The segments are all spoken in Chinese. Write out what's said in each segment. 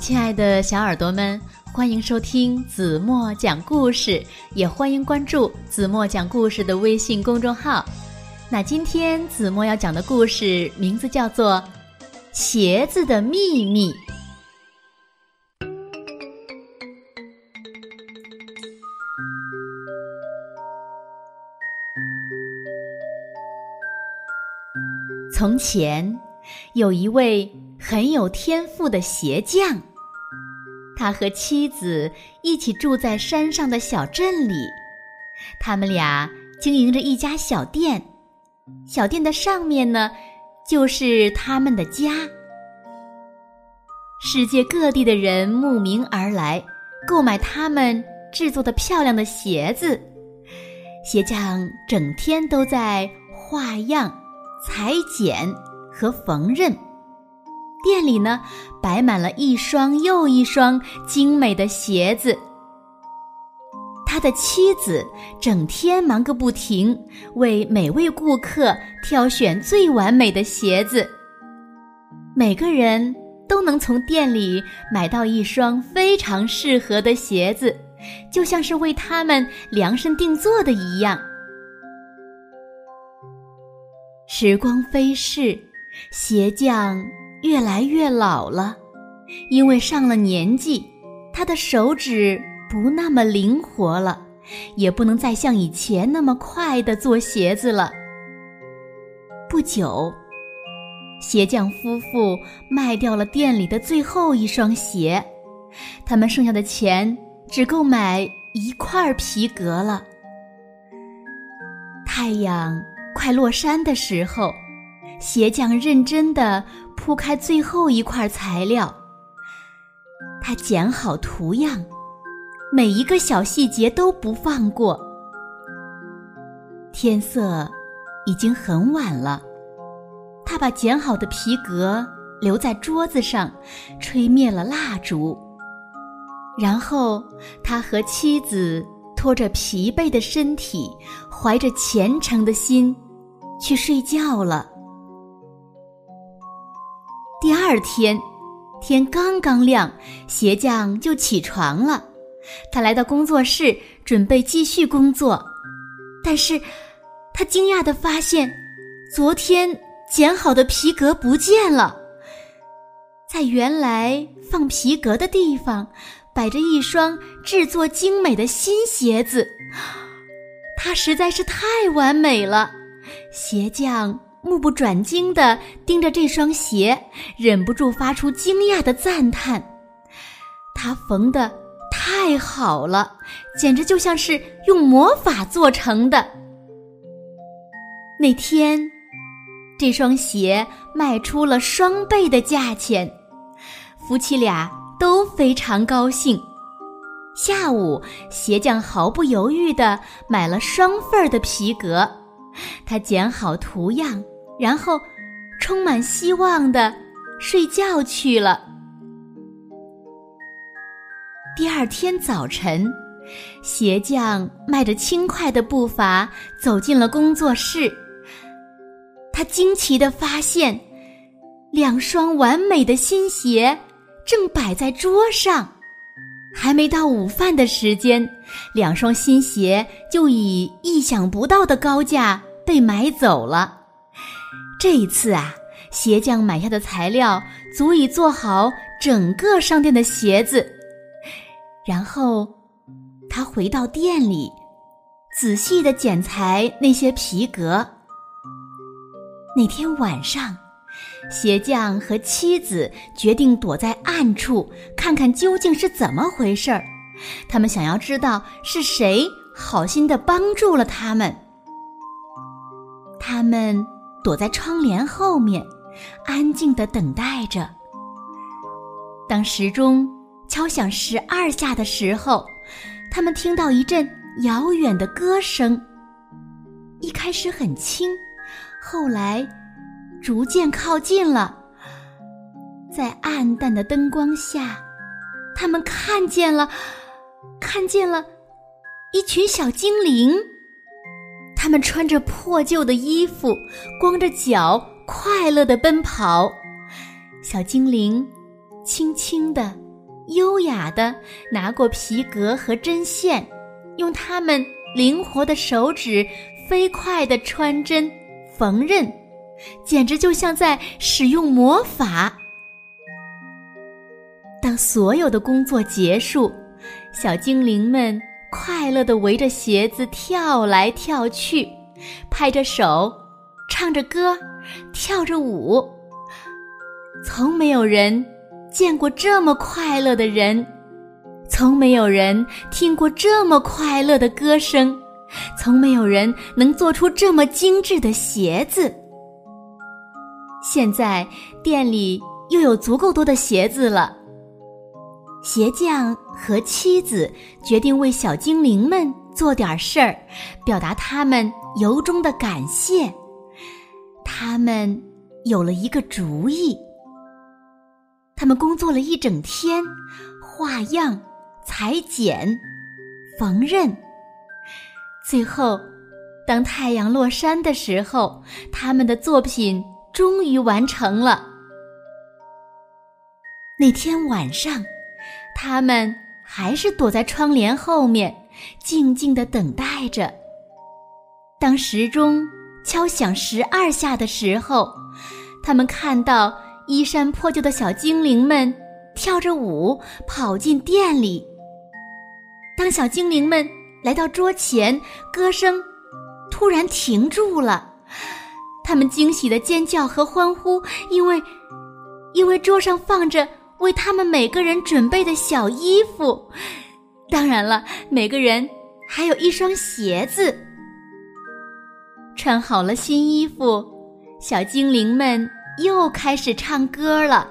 亲爱的小耳朵们，欢迎收听子墨讲故事，也欢迎关注子墨讲故事的微信公众号。那今天子墨要讲的故事名字叫做《鞋子的秘密》。从前，有一位很有天赋的鞋匠。他和妻子一起住在山上的小镇里，他们俩经营着一家小店，小店的上面呢，就是他们的家。世界各地的人慕名而来，购买他们制作的漂亮的鞋子。鞋匠整天都在画样、裁剪和缝纫。店里呢，摆满了一双又一双精美的鞋子。他的妻子整天忙个不停，为每位顾客挑选最完美的鞋子。每个人都能从店里买到一双非常适合的鞋子，就像是为他们量身定做的一样。时光飞逝，鞋匠。越来越老了，因为上了年纪，他的手指不那么灵活了，也不能再像以前那么快的做鞋子了。不久，鞋匠夫妇卖掉了店里的最后一双鞋，他们剩下的钱只够买一块皮革了。太阳快落山的时候，鞋匠认真的。铺开最后一块材料，他剪好图样，每一个小细节都不放过。天色已经很晚了，他把剪好的皮革留在桌子上，吹灭了蜡烛，然后他和妻子拖着疲惫的身体，怀着虔诚的心，去睡觉了。第二天，天刚刚亮，鞋匠就起床了。他来到工作室，准备继续工作。但是，他惊讶地发现，昨天剪好的皮革不见了。在原来放皮革的地方，摆着一双制作精美的新鞋子。它实在是太完美了，鞋匠。目不转睛地盯着这双鞋，忍不住发出惊讶的赞叹：“它缝的太好了，简直就像是用魔法做成的。”那天，这双鞋卖出了双倍的价钱，夫妻俩都非常高兴。下午，鞋匠毫不犹豫地买了双份儿的皮革。他剪好图样，然后充满希望的睡觉去了。第二天早晨，鞋匠迈着轻快的步伐走进了工作室。他惊奇的发现，两双完美的新鞋正摆在桌上。还没到午饭的时间，两双新鞋就以意想不到的高价。被买走了。这一次啊，鞋匠买下的材料足以做好整个商店的鞋子。然后，他回到店里，仔细的剪裁那些皮革。那天晚上，鞋匠和妻子决定躲在暗处，看看究竟是怎么回事儿。他们想要知道是谁好心的帮助了他们。他们躲在窗帘后面，安静的等待着。当时钟敲响十二下的时候，他们听到一阵遥远的歌声。一开始很轻，后来逐渐靠近了。在暗淡的灯光下，他们看见了，看见了一群小精灵。他们穿着破旧的衣服，光着脚，快乐地奔跑。小精灵轻轻地优雅的拿过皮革和针线，用他们灵活的手指飞快的穿针、缝纫，简直就像在使用魔法。当所有的工作结束，小精灵们快乐的围着鞋子跳来跳去，拍着手，唱着歌，跳着舞。从没有人见过这么快乐的人，从没有人听过这么快乐的歌声，从没有人能做出这么精致的鞋子。现在店里又有足够多的鞋子了。鞋匠和妻子决定为小精灵们做点事儿，表达他们由衷的感谢。他们有了一个主意。他们工作了一整天，画样、裁剪、缝纫。最后，当太阳落山的时候，他们的作品终于完成了。那天晚上。他们还是躲在窗帘后面，静静的等待着。当时钟敲响十二下的时候，他们看到衣衫破旧的小精灵们跳着舞跑进店里。当小精灵们来到桌前，歌声突然停住了，他们惊喜的尖叫和欢呼，因为，因为桌上放着。为他们每个人准备的小衣服，当然了，每个人还有一双鞋子。穿好了新衣服，小精灵们又开始唱歌了。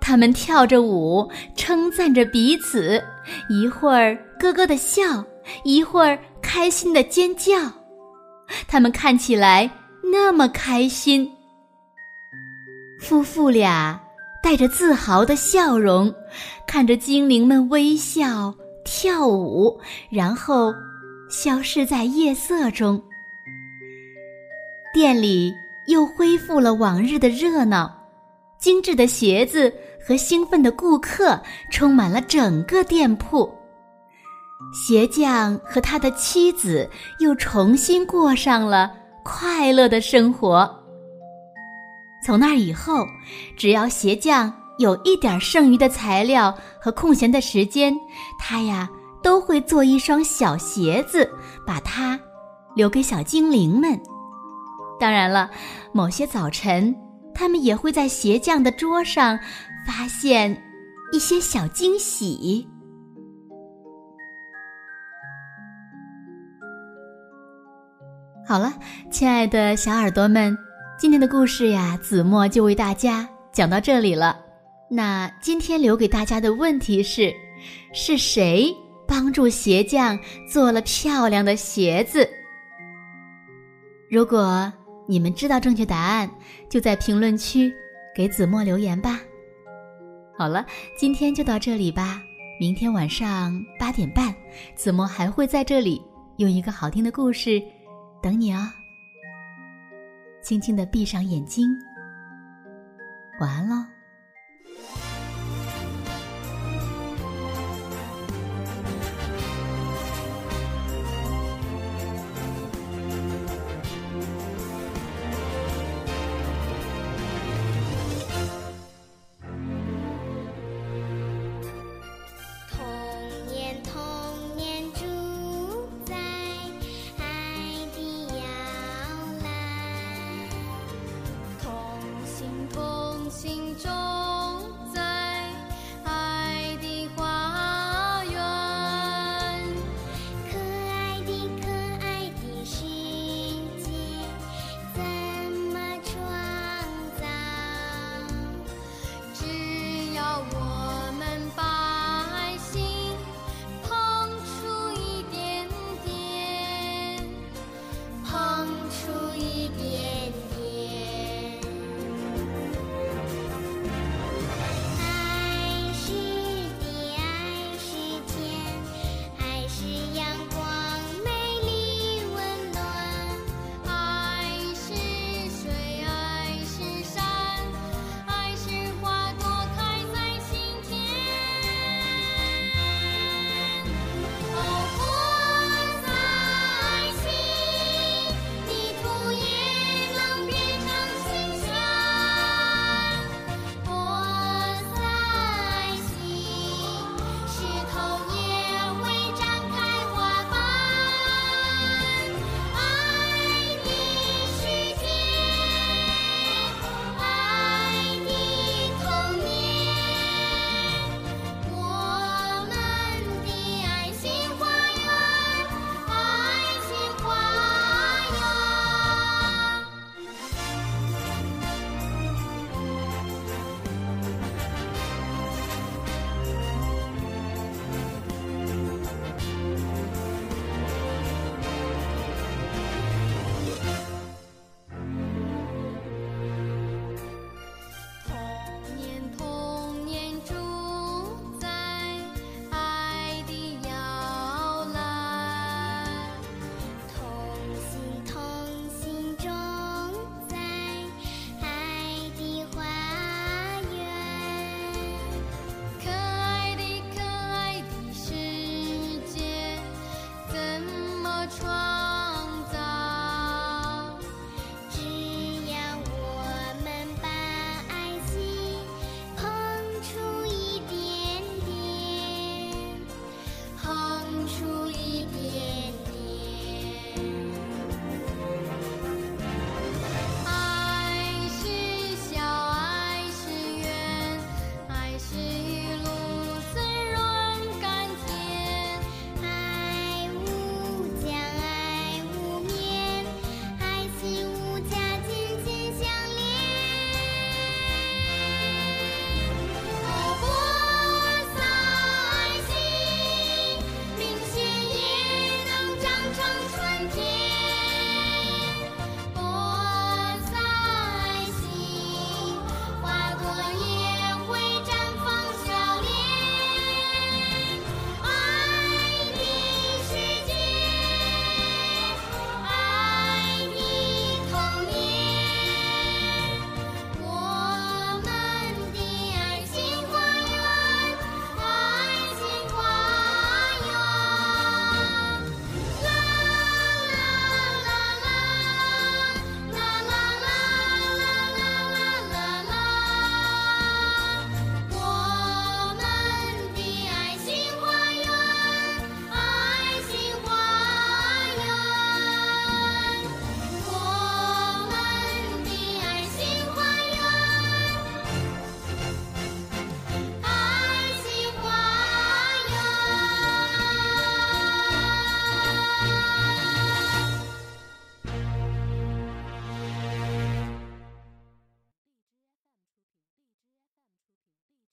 他们跳着舞，称赞着彼此，一会儿咯咯的笑，一会儿开心的尖叫。他们看起来那么开心。夫妇俩。带着自豪的笑容，看着精灵们微笑跳舞，然后消失在夜色中。店里又恢复了往日的热闹，精致的鞋子和兴奋的顾客充满了整个店铺。鞋匠和他的妻子又重新过上了快乐的生活。从那以后，只要鞋匠有一点剩余的材料和空闲的时间，他呀都会做一双小鞋子，把它留给小精灵们。当然了，某些早晨，他们也会在鞋匠的桌上发现一些小惊喜。好了，亲爱的小耳朵们。今天的故事呀，子墨就为大家讲到这里了。那今天留给大家的问题是：是谁帮助鞋匠做了漂亮的鞋子？如果你们知道正确答案，就在评论区给子墨留言吧。好了，今天就到这里吧。明天晚上八点半，子墨还会在这里用一个好听的故事等你哦。轻轻地闭上眼睛，晚安喽。one.